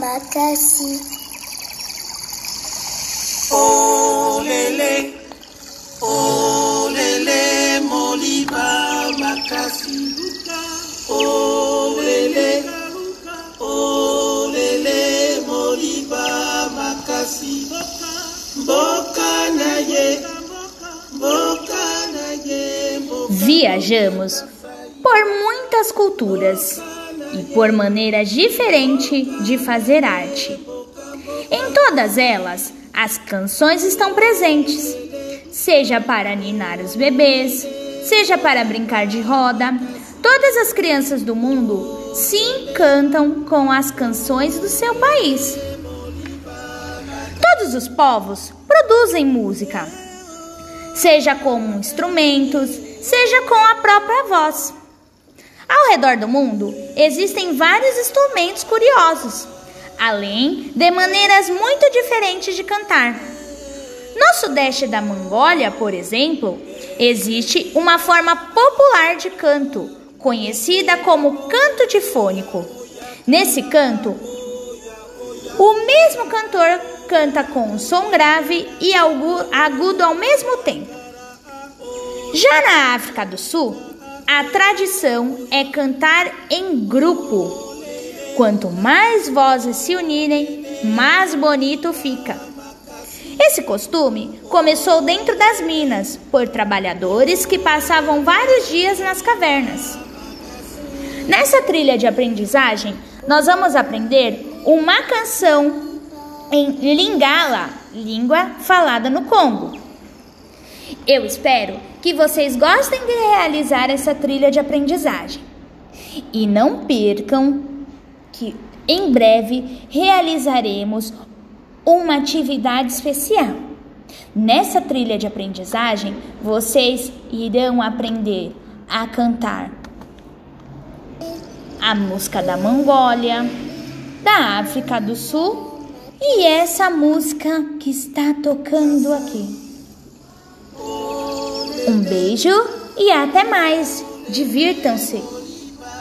Macassi. Olele, olele, moliba makasi. Olele, olele, moliba makasi. Boca na ye, boca na ye, Viajamos por muitas culturas e por maneiras diferentes de fazer arte. Em todas elas, as canções estão presentes, seja para ninar os bebês, seja para brincar de roda. Todas as crianças do mundo se encantam com as canções do seu país. Todos os povos produzem música, seja com instrumentos, seja com a própria voz. Ao redor do mundo existem vários instrumentos curiosos, além de maneiras muito diferentes de cantar. No sudeste da Mongólia, por exemplo, existe uma forma popular de canto, conhecida como canto difônico. Nesse canto, o mesmo cantor canta com som grave e agudo ao mesmo tempo. Já na África do Sul, a tradição é cantar em grupo. Quanto mais vozes se unirem, mais bonito fica. Esse costume começou dentro das minas, por trabalhadores que passavam vários dias nas cavernas. Nessa trilha de aprendizagem, nós vamos aprender uma canção em Lingala, língua falada no Congo. Eu espero que vocês gostem de realizar essa trilha de aprendizagem. E não percam que em breve realizaremos uma atividade especial. Nessa trilha de aprendizagem, vocês irão aprender a cantar a música da Mongólia, da África do Sul e essa música que está tocando aqui. Um beijo e até mais. Divirtam-se!